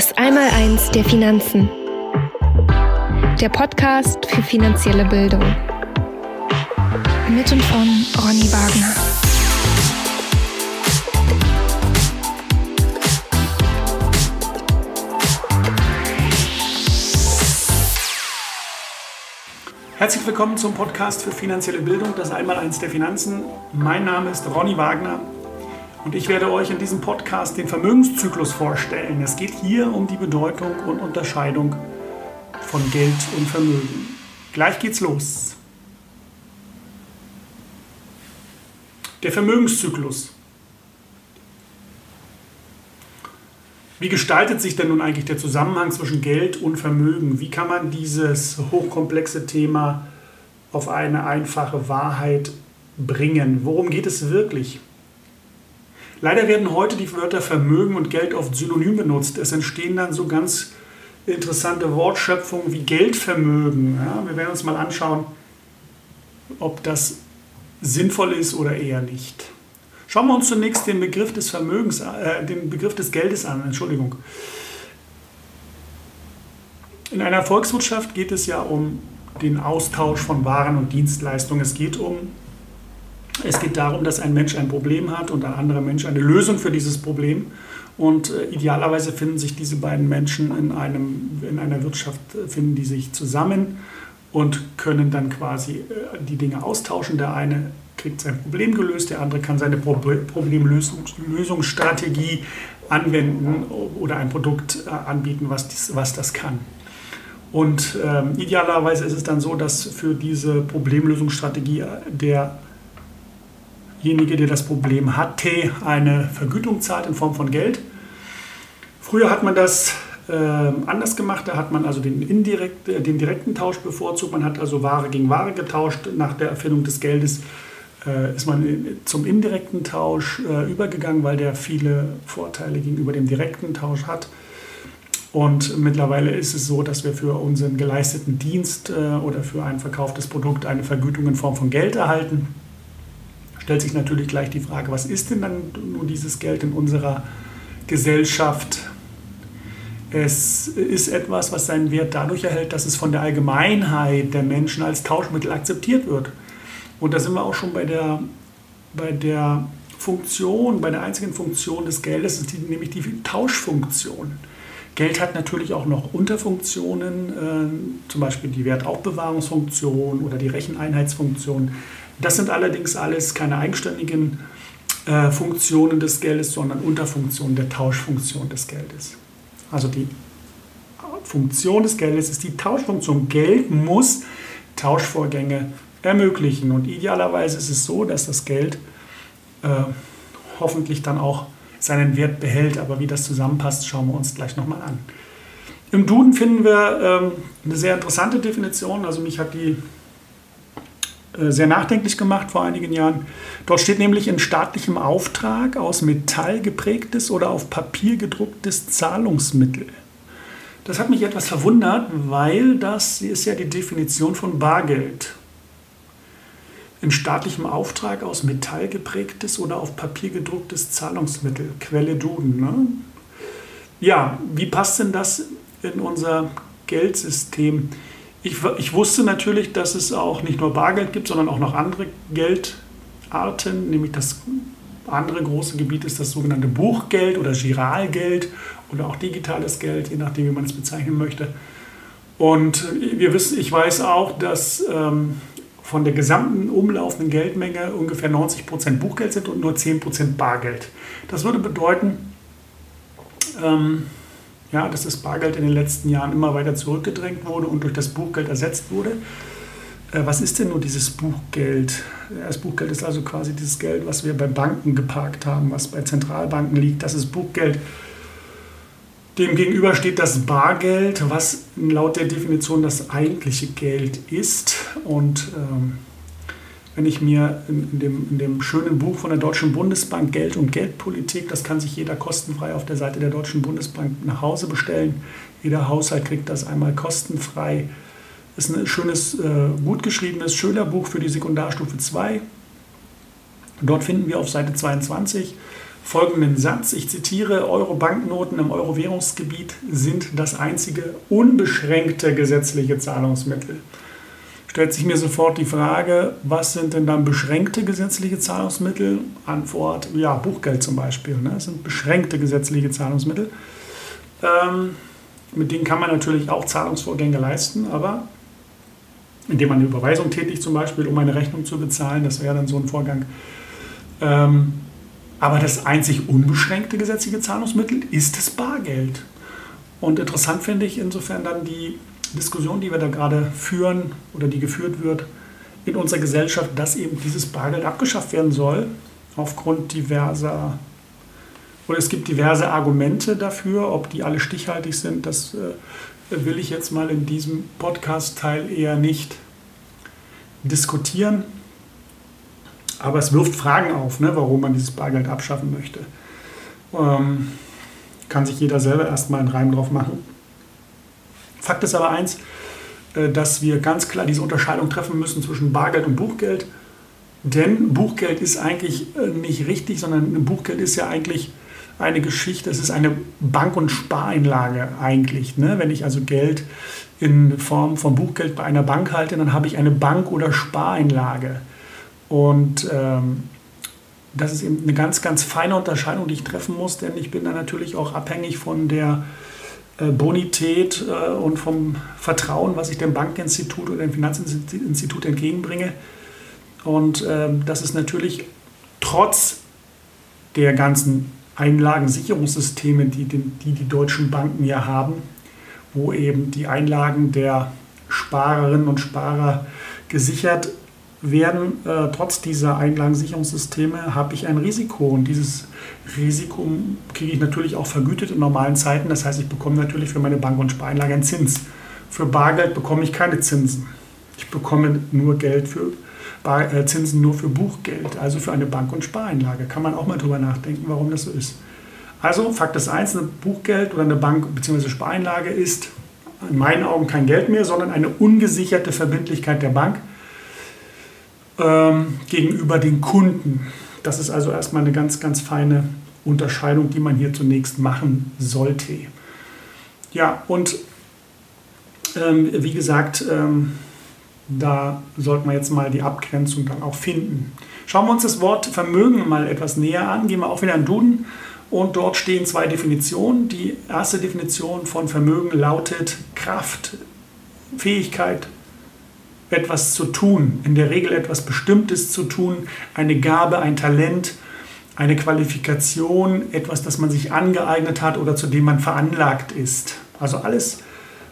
Das Einmaleins der Finanzen. Der Podcast für finanzielle Bildung. Mit und von Ronny Wagner. Herzlich willkommen zum Podcast für finanzielle Bildung, das Einmaleins der Finanzen. Mein Name ist Ronny Wagner und ich werde euch in diesem Podcast den Vermögenszyklus vorstellen. Es geht hier um die Bedeutung und Unterscheidung von Geld und Vermögen. Gleich geht's los. Der Vermögenszyklus. Wie gestaltet sich denn nun eigentlich der Zusammenhang zwischen Geld und Vermögen? Wie kann man dieses hochkomplexe Thema auf eine einfache Wahrheit bringen? Worum geht es wirklich? Leider werden heute die Wörter Vermögen und Geld oft synonym benutzt. Es entstehen dann so ganz interessante Wortschöpfungen wie Geldvermögen. Ja, wir werden uns mal anschauen, ob das sinnvoll ist oder eher nicht. Schauen wir uns zunächst den Begriff des Vermögens, äh, den Begriff des Geldes an. Entschuldigung. In einer Volkswirtschaft geht es ja um den Austausch von Waren und Dienstleistungen. Es geht um es geht darum, dass ein Mensch ein Problem hat und ein anderer Mensch eine Lösung für dieses Problem. Und äh, idealerweise finden sich diese beiden Menschen in, einem, in einer Wirtschaft, äh, finden die sich zusammen und können dann quasi äh, die Dinge austauschen. Der eine kriegt sein Problem gelöst, der andere kann seine Pro Problemlösungsstrategie anwenden oder ein Produkt äh, anbieten, was, dies, was das kann. Und ähm, idealerweise ist es dann so, dass für diese Problemlösungsstrategie der derjenige, der das Problem hatte, eine Vergütung zahlt in Form von Geld. Früher hat man das äh, anders gemacht, da hat man also den, indirekt, äh, den direkten Tausch bevorzugt, man hat also Ware gegen Ware getauscht. Nach der Erfindung des Geldes äh, ist man zum indirekten Tausch äh, übergegangen, weil der viele Vorteile gegenüber dem direkten Tausch hat. Und mittlerweile ist es so, dass wir für unseren geleisteten Dienst äh, oder für ein verkauftes Produkt eine Vergütung in Form von Geld erhalten stellt sich natürlich gleich die Frage, was ist denn dann nun dieses Geld in unserer Gesellschaft? Es ist etwas, was seinen Wert dadurch erhält, dass es von der Allgemeinheit der Menschen als Tauschmittel akzeptiert wird. Und da sind wir auch schon bei der, bei der Funktion, bei der einzigen Funktion des Geldes, die, nämlich die Tauschfunktion. Geld hat natürlich auch noch Unterfunktionen, äh, zum Beispiel die Wertaufbewahrungsfunktion oder die Recheneinheitsfunktion. Das sind allerdings alles keine eigenständigen äh, Funktionen des Geldes, sondern Unterfunktionen der Tauschfunktion des Geldes. Also die Funktion des Geldes ist die Tauschfunktion. Geld muss Tauschvorgänge ermöglichen. Und idealerweise ist es so, dass das Geld äh, hoffentlich dann auch seinen Wert behält. Aber wie das zusammenpasst, schauen wir uns gleich nochmal an. Im Duden finden wir ähm, eine sehr interessante Definition. Also mich hat die sehr nachdenklich gemacht vor einigen Jahren. Dort steht nämlich in staatlichem Auftrag aus Metall geprägtes oder auf Papier gedrucktes Zahlungsmittel. Das hat mich etwas verwundert, weil das ist ja die Definition von Bargeld. In staatlichem Auftrag aus Metall geprägtes oder auf Papier gedrucktes Zahlungsmittel. Quelle Duden. Ne? Ja, wie passt denn das in unser Geldsystem? Ich, ich wusste natürlich, dass es auch nicht nur Bargeld gibt, sondern auch noch andere Geldarten, nämlich das andere große Gebiet ist das sogenannte Buchgeld oder Giralgeld oder auch digitales Geld, je nachdem, wie man es bezeichnen möchte. Und wir wissen, ich weiß auch, dass ähm, von der gesamten umlaufenden Geldmenge ungefähr 90 Prozent Buchgeld sind und nur 10 Prozent Bargeld. Das würde bedeuten, ähm, ja, dass das Bargeld in den letzten Jahren immer weiter zurückgedrängt wurde und durch das Buchgeld ersetzt wurde. Äh, was ist denn nur dieses Buchgeld? Das Buchgeld ist also quasi dieses Geld, was wir bei Banken geparkt haben, was bei Zentralbanken liegt. Das ist Buchgeld. Dem gegenüber steht das Bargeld, was laut der Definition das eigentliche Geld ist. Und ähm, wenn ich mir in, dem, in dem schönen Buch von der Deutschen Bundesbank Geld und Geldpolitik, das kann sich jeder kostenfrei auf der Seite der Deutschen Bundesbank nach Hause bestellen. Jeder Haushalt kriegt das einmal kostenfrei. Das ist ein schönes, äh, gut geschriebenes Schülerbuch für die Sekundarstufe 2. Dort finden wir auf Seite 22 folgenden Satz. Ich zitiere, Euro-Banknoten im Euro-Währungsgebiet sind das einzige unbeschränkte gesetzliche Zahlungsmittel. Stellt sich mir sofort die Frage, was sind denn dann beschränkte gesetzliche Zahlungsmittel? Antwort, ja, Buchgeld zum Beispiel. Ne? Das sind beschränkte gesetzliche Zahlungsmittel. Ähm, mit denen kann man natürlich auch Zahlungsvorgänge leisten, aber indem man eine Überweisung tätigt, zum Beispiel, um eine Rechnung zu bezahlen, das wäre dann so ein Vorgang. Ähm, aber das einzig unbeschränkte gesetzliche Zahlungsmittel ist das Bargeld. Und interessant finde ich insofern dann die Diskussion, die wir da gerade führen oder die geführt wird in unserer Gesellschaft, dass eben dieses Bargeld abgeschafft werden soll, aufgrund diverser, oder es gibt diverse Argumente dafür, ob die alle stichhaltig sind, das äh, will ich jetzt mal in diesem Podcast-Teil eher nicht diskutieren. Aber es wirft Fragen auf, ne, warum man dieses Bargeld abschaffen möchte. Ähm, kann sich jeder selber erstmal einen Reim drauf machen. Fakt ist aber eins, äh, dass wir ganz klar diese Unterscheidung treffen müssen zwischen Bargeld und Buchgeld. Denn Buchgeld ist eigentlich äh, nicht richtig, sondern Buchgeld ist ja eigentlich eine Geschichte, es ist eine Bank- und Spareinlage eigentlich. Ne? Wenn ich also Geld in Form von Buchgeld bei einer Bank halte, dann habe ich eine Bank- oder Spareinlage. Und ähm, das ist eben eine ganz, ganz feine Unterscheidung, die ich treffen muss, denn ich bin da natürlich auch abhängig von der Bonität äh, und vom Vertrauen, was ich dem Bankinstitut oder dem Finanzinstitut entgegenbringe. Und ähm, das ist natürlich trotz der ganzen Einlagensicherungssysteme, die, die die deutschen Banken ja haben, wo eben die Einlagen der Sparerinnen und Sparer gesichert werden, äh, trotz dieser Einlagensicherungssysteme habe ich ein Risiko. Und dieses Risiko kriege ich natürlich auch vergütet in normalen Zeiten. Das heißt, ich bekomme natürlich für meine Bank- und Spareinlage einen Zins. Für Bargeld bekomme ich keine Zinsen. Ich bekomme nur Geld für Bar, äh, Zinsen nur für Buchgeld, also für eine Bank- und Spareinlage. Kann man auch mal drüber nachdenken, warum das so ist. Also Fakt ist eins, ein Buchgeld oder eine Bank- bzw. Spareinlage ist in meinen Augen kein Geld mehr, sondern eine ungesicherte Verbindlichkeit der Bank ähm, gegenüber den Kunden. Das ist also erstmal eine ganz, ganz feine Unterscheidung, die man hier zunächst machen sollte. Ja, und ähm, wie gesagt, ähm, da sollten wir jetzt mal die Abgrenzung dann auch finden. Schauen wir uns das Wort Vermögen mal etwas näher an. Gehen wir auch wieder in Duden. Und dort stehen zwei Definitionen. Die erste Definition von Vermögen lautet Kraft, Fähigkeit, etwas zu tun, in der Regel etwas Bestimmtes zu tun, eine Gabe, ein Talent, eine Qualifikation, etwas, das man sich angeeignet hat oder zu dem man veranlagt ist. Also alles,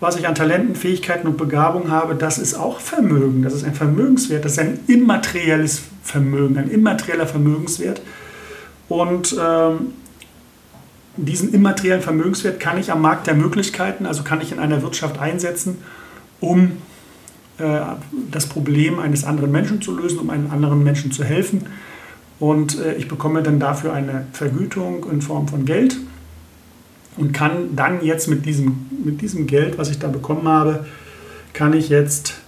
was ich an Talenten, Fähigkeiten und Begabung habe, das ist auch Vermögen. Das ist ein Vermögenswert, das ist ein immaterielles Vermögen, ein immaterieller Vermögenswert. Und ähm, diesen immateriellen Vermögenswert kann ich am Markt der Möglichkeiten, also kann ich in einer Wirtschaft einsetzen, um das Problem eines anderen Menschen zu lösen, um einem anderen Menschen zu helfen. Und äh, ich bekomme dann dafür eine Vergütung in Form von Geld und kann dann jetzt mit diesem, mit diesem Geld, was ich da bekommen habe, kann ich jetzt,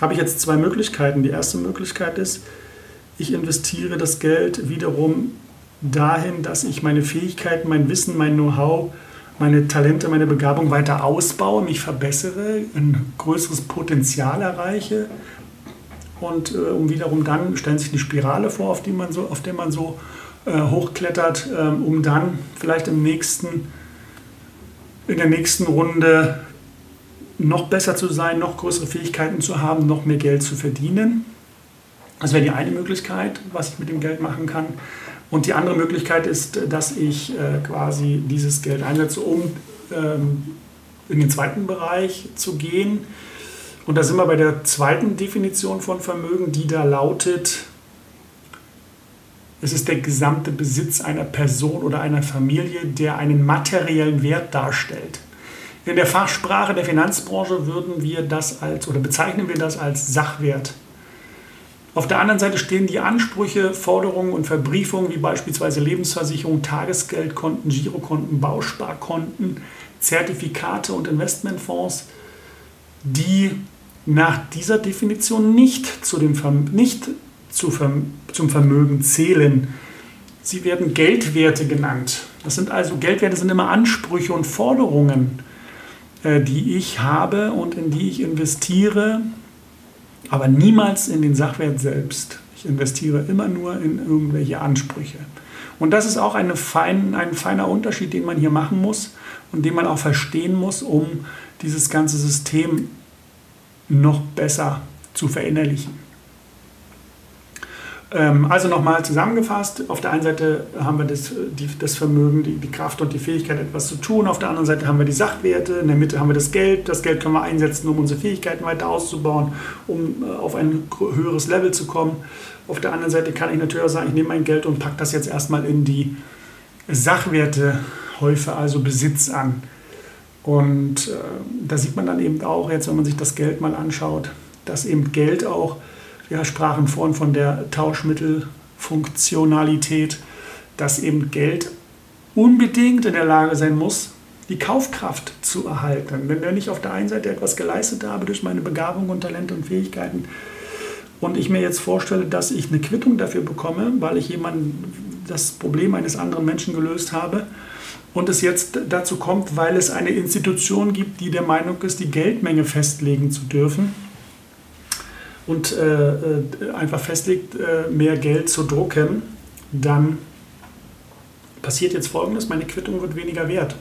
habe ich jetzt zwei Möglichkeiten. Die erste Möglichkeit ist, ich investiere das Geld wiederum dahin, dass ich meine Fähigkeiten, mein Wissen, mein Know-how meine Talente, meine Begabung weiter ausbaue, mich verbessere, ein größeres Potenzial erreiche. Und äh, um wiederum dann stellen sich eine Spirale vor, auf, die man so, auf der man so äh, hochklettert, äh, um dann vielleicht im nächsten, in der nächsten Runde noch besser zu sein, noch größere Fähigkeiten zu haben, noch mehr Geld zu verdienen. Das wäre die eine Möglichkeit, was ich mit dem Geld machen kann. Und die andere Möglichkeit ist, dass ich äh, quasi dieses Geld einsetze, um ähm, in den zweiten Bereich zu gehen. Und da sind wir bei der zweiten Definition von Vermögen, die da lautet, es ist der gesamte Besitz einer Person oder einer Familie, der einen materiellen Wert darstellt. In der Fachsprache der Finanzbranche würden wir das als oder bezeichnen wir das als Sachwert. Auf der anderen Seite stehen die Ansprüche, Forderungen und Verbriefungen wie beispielsweise Lebensversicherung, Tagesgeldkonten, Girokonten, Bausparkonten, Zertifikate und Investmentfonds, die nach dieser Definition nicht, zu dem, nicht zu, zum Vermögen zählen. sie werden Geldwerte genannt. Das sind also Geldwerte sind immer Ansprüche und Forderungen, äh, die ich habe und in die ich investiere, aber niemals in den Sachwert selbst. Ich investiere immer nur in irgendwelche Ansprüche. Und das ist auch fein, ein feiner Unterschied, den man hier machen muss und den man auch verstehen muss, um dieses ganze System noch besser zu verinnerlichen. Ähm, also nochmal zusammengefasst, auf der einen Seite haben wir das, die, das Vermögen, die, die, Kraft und die Fähigkeit, etwas zu tun. Auf der anderen Seite haben wir die Sachwerte, in der Mitte haben wir das Geld. Das Geld können wir einsetzen, um unsere Fähigkeiten weiter auszubauen, um äh, auf ein höheres Level zu kommen. Auf der anderen Seite kann ich natürlich auch sagen, ich nehme mein Geld und packe das jetzt erstmal in die Sachwertehäufe, also Besitz an. Und äh, da sieht man dann eben auch, jetzt wenn man sich das Geld mal anschaut, dass eben Geld auch wir sprachen vorhin von der Tauschmittelfunktionalität, dass eben Geld unbedingt in der Lage sein muss, die Kaufkraft zu erhalten. Denn wenn ich auf der einen Seite etwas geleistet habe durch meine Begabung und Talente und Fähigkeiten und ich mir jetzt vorstelle, dass ich eine Quittung dafür bekomme, weil ich jemanden das Problem eines anderen Menschen gelöst habe und es jetzt dazu kommt, weil es eine Institution gibt, die der Meinung ist, die Geldmenge festlegen zu dürfen, und äh, äh, einfach festlegt, äh, mehr Geld zu drucken, dann passiert jetzt Folgendes, meine Quittung wird weniger wert.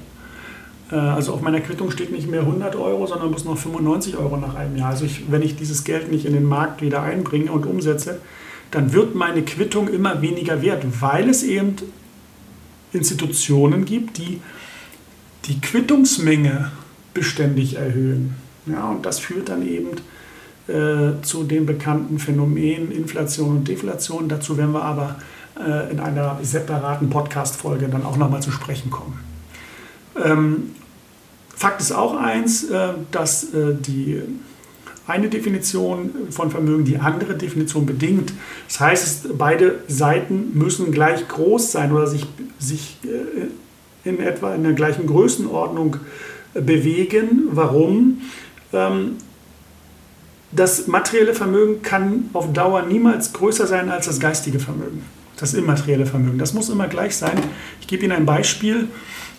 Äh, also auf meiner Quittung steht nicht mehr 100 Euro, sondern muss noch 95 Euro nach einem Jahr. Also ich, wenn ich dieses Geld nicht in den Markt wieder einbringe und umsetze, dann wird meine Quittung immer weniger wert, weil es eben Institutionen gibt, die die Quittungsmenge beständig erhöhen. Ja, und das führt dann eben äh, zu den bekannten Phänomenen Inflation und Deflation. Dazu werden wir aber äh, in einer separaten Podcast-Folge dann auch nochmal zu sprechen kommen. Ähm, Fakt ist auch eins, äh, dass äh, die eine Definition von Vermögen die andere Definition bedingt. Das heißt, beide Seiten müssen gleich groß sein oder sich, sich äh, in etwa in der gleichen Größenordnung bewegen. Warum? Ähm, das materielle Vermögen kann auf Dauer niemals größer sein als das geistige Vermögen, das immaterielle Vermögen. Das muss immer gleich sein. Ich gebe Ihnen ein Beispiel.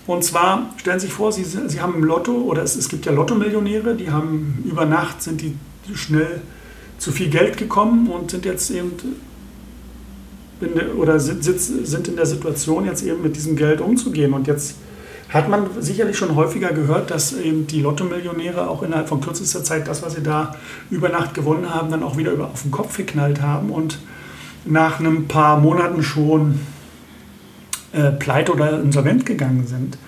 Und zwar stellen Sie sich vor, Sie, Sie haben im Lotto, oder es, es gibt ja Lottomillionäre, die haben über Nacht, sind die schnell zu viel Geld gekommen und sind jetzt eben in der, oder sind, sind in der Situation, jetzt eben mit diesem Geld umzugehen. Und jetzt hat man sicherlich schon häufiger gehört, dass eben die Lotto-Millionäre auch innerhalb von kürzester Zeit das, was sie da über Nacht gewonnen haben, dann auch wieder auf den Kopf geknallt haben und nach ein paar Monaten schon äh, pleite oder insolvent gegangen sind.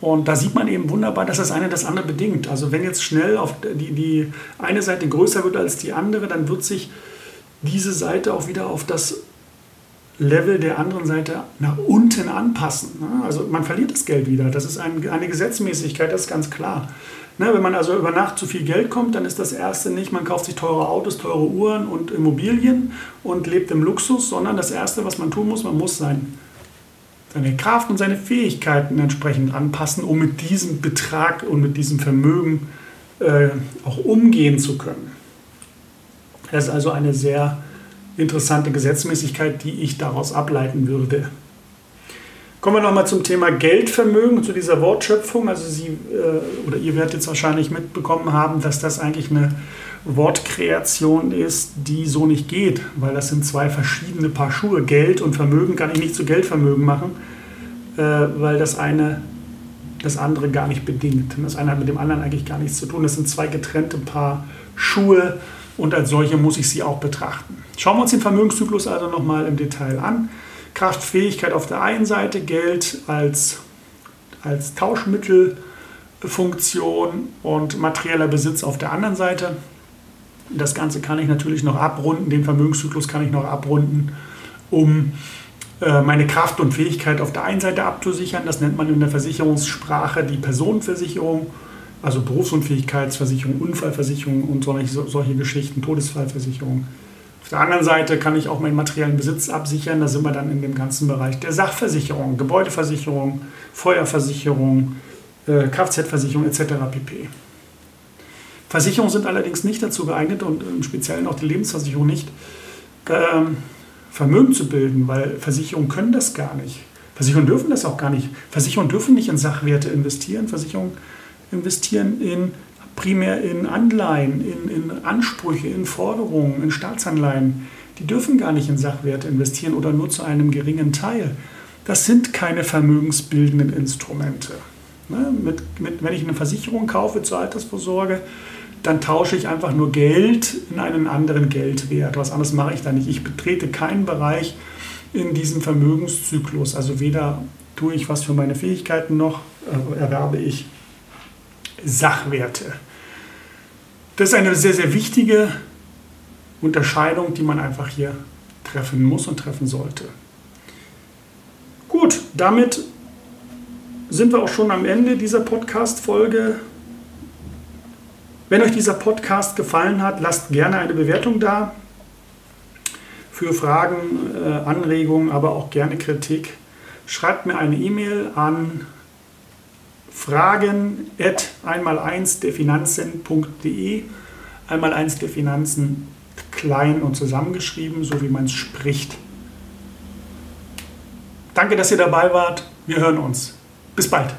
Und da sieht man eben wunderbar, dass das eine das andere bedingt. Also wenn jetzt schnell auf die, die eine Seite größer wird als die andere, dann wird sich diese Seite auch wieder auf das Level der anderen Seite nach unten anpassen. Ne? Also man verliert das Geld wieder. Das ist eine Gesetzmäßigkeit, das ist ganz klar. Ne, wenn man also über Nacht zu viel Geld kommt, dann ist das Erste nicht, man kauft sich teure Autos, teure Uhren und Immobilien und lebt im Luxus, sondern das Erste, was man tun muss, man muss sein, seine Kraft und seine Fähigkeiten entsprechend anpassen, um mit diesem Betrag und mit diesem Vermögen äh, auch umgehen zu können. Das ist also eine sehr interessante Gesetzmäßigkeit, die ich daraus ableiten würde. Kommen wir nochmal zum Thema Geldvermögen, zu dieser Wortschöpfung. Also Sie äh, oder ihr werdet jetzt wahrscheinlich mitbekommen haben, dass das eigentlich eine Wortkreation ist, die so nicht geht, weil das sind zwei verschiedene Paar Schuhe. Geld und Vermögen kann ich nicht zu Geldvermögen machen, äh, weil das eine das andere gar nicht bedingt. Das eine hat mit dem anderen eigentlich gar nichts zu tun. Das sind zwei getrennte Paar Schuhe und als solche muss ich sie auch betrachten. Schauen wir uns den Vermögenszyklus also nochmal im Detail an. Kraftfähigkeit auf der einen Seite, Geld als, als Tauschmittelfunktion und materieller Besitz auf der anderen Seite. Das Ganze kann ich natürlich noch abrunden, den Vermögenszyklus kann ich noch abrunden, um äh, meine Kraft und Fähigkeit auf der einen Seite abzusichern. Das nennt man in der Versicherungssprache die Personenversicherung also Berufsunfähigkeitsversicherung, Unfallversicherung und solche, solche Geschichten, Todesfallversicherung. Auf der anderen Seite kann ich auch meinen materiellen Besitz absichern. Da sind wir dann in dem ganzen Bereich der Sachversicherung, Gebäudeversicherung, Feuerversicherung, äh, Kfz-Versicherung etc. pp. Versicherungen sind allerdings nicht dazu geeignet und im Speziellen auch die Lebensversicherung nicht, ähm, Vermögen zu bilden, weil Versicherungen können das gar nicht. Versicherungen dürfen das auch gar nicht. Versicherungen dürfen nicht in Sachwerte investieren. Versicherungen investieren in, primär in Anleihen, in, in Ansprüche, in Forderungen, in Staatsanleihen. Die dürfen gar nicht in Sachwerte investieren oder nur zu einem geringen Teil. Das sind keine vermögensbildenden Instrumente. Ne? Mit, mit, wenn ich eine Versicherung kaufe zur Altersvorsorge, dann tausche ich einfach nur Geld in einen anderen Geldwert. Was anderes mache ich da nicht. Ich betrete keinen Bereich in diesem Vermögenszyklus. Also weder tue ich was für meine Fähigkeiten noch äh, erwerbe ich Sachwerte. Das ist eine sehr, sehr wichtige Unterscheidung, die man einfach hier treffen muss und treffen sollte. Gut, damit sind wir auch schon am Ende dieser Podcast-Folge. Wenn euch dieser Podcast gefallen hat, lasst gerne eine Bewertung da. Für Fragen, äh, Anregungen, aber auch gerne Kritik. Schreibt mir eine E-Mail an fragen einmal eins der Finanzen.de. Einmal eins der Finanzen klein und zusammengeschrieben, so wie man es spricht. Danke, dass ihr dabei wart. Wir hören uns. Bis bald.